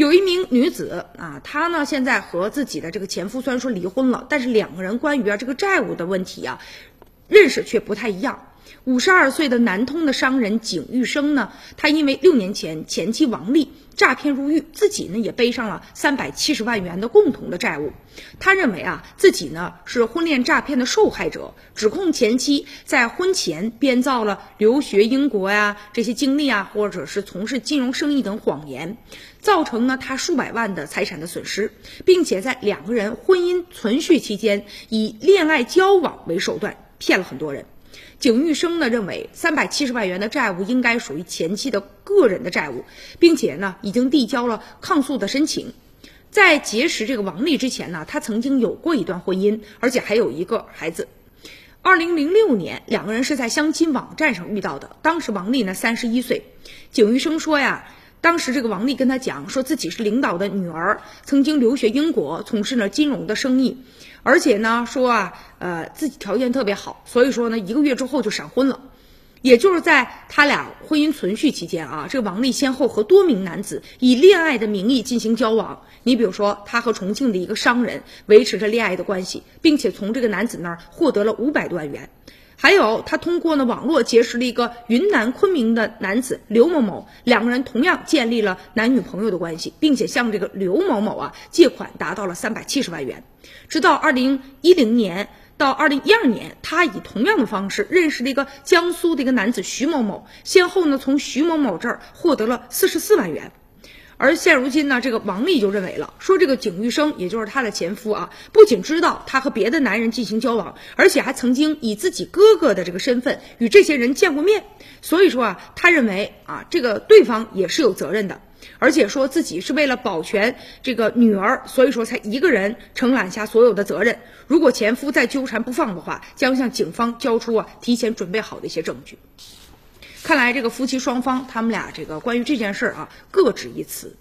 有一名女子啊，她呢现在和自己的这个前夫虽然说离婚了，但是两个人关于啊这个债务的问题啊，认识却不太一样。五十二岁的南通的商人景玉生呢，他因为六年前前妻王丽诈骗入狱，自己呢也背上了三百七十万元的共同的债务。他认为啊自己呢是婚恋诈骗的受害者，指控前妻在婚前编造了留学英国呀这些经历啊，或者是从事金融生意等谎言，造成呢他数百万的财产的损失，并且在两个人婚姻存续期间以恋爱交往为手段骗了很多人。景玉生呢认为，三百七十万元的债务应该属于前妻的个人的债务，并且呢已经递交了抗诉的申请。在结识这个王丽之前呢，他曾经有过一段婚姻，而且还有一个孩子。二零零六年，两个人是在相亲网站上遇到的。当时王丽呢三十一岁，景玉生说呀，当时这个王丽跟他讲，说自己是领导的女儿，曾经留学英国，从事了金融的生意。而且呢，说啊，呃，自己条件特别好，所以说呢，一个月之后就闪婚了。也就是在他俩婚姻存续期间啊，这个王丽先后和多名男子以恋爱的名义进行交往。你比如说，他和重庆的一个商人维持着恋爱的关系，并且从这个男子那儿获得了五百多万元。还有，他通过呢网络结识了一个云南昆明的男子刘某某，两个人同样建立了男女朋友的关系，并且向这个刘某某啊借款达到了三百七十万元。直到二零一零年到二零一二年，他以同样的方式认识了一个江苏的一个男子徐某某，先后呢从徐某某这儿获得了四十四万元。而现如今呢，这个王丽就认为了，说这个景玉生，也就是她的前夫啊，不仅知道她和别的男人进行交往，而且还曾经以自己哥哥的这个身份与这些人见过面。所以说啊，他认为啊，这个对方也是有责任的，而且说自己是为了保全这个女儿，所以说才一个人承揽下所有的责任。如果前夫再纠缠不放的话，将向警方交出啊提前准备好的一些证据。看来这个夫妻双方，他们俩这个关于这件事儿啊，各执一词。